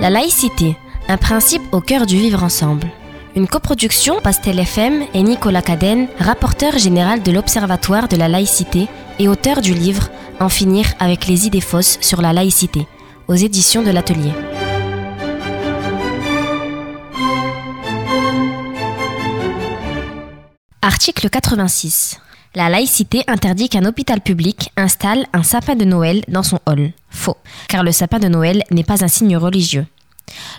La laïcité, un principe au cœur du vivre ensemble. Une coproduction Pastel FM et Nicolas Cadenne, rapporteur général de l'Observatoire de la laïcité et auteur du livre En finir avec les idées fausses sur la laïcité, aux éditions de l'Atelier. Article 86. La laïcité interdit qu'un hôpital public installe un sapin de Noël dans son hall. Faux, car le sapin de Noël n'est pas un signe religieux.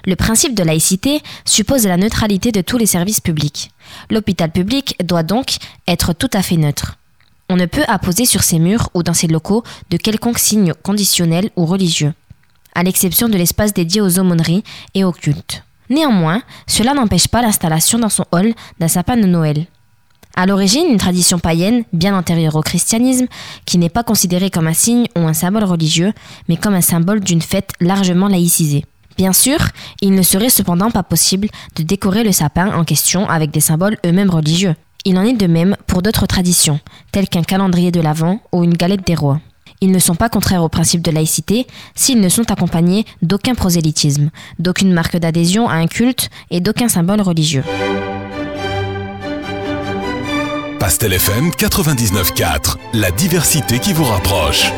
Le principe de laïcité suppose la neutralité de tous les services publics. L'hôpital public doit donc être tout à fait neutre. On ne peut apposer sur ses murs ou dans ses locaux de quelconque signe conditionnel ou religieux, à l'exception de l'espace dédié aux aumôneries et aux cultes. Néanmoins, cela n'empêche pas l'installation dans son hall d'un sapin de Noël. À l'origine, une tradition païenne, bien antérieure au christianisme, qui n'est pas considérée comme un signe ou un symbole religieux, mais comme un symbole d'une fête largement laïcisée. Bien sûr, il ne serait cependant pas possible de décorer le sapin en question avec des symboles eux-mêmes religieux. Il en est de même pour d'autres traditions, telles qu'un calendrier de l'Avent ou une galette des rois. Ils ne sont pas contraires au principe de laïcité s'ils ne sont accompagnés d'aucun prosélytisme, d'aucune marque d'adhésion à un culte et d'aucun symbole religieux. Pastel FM 99.4, la diversité qui vous rapproche.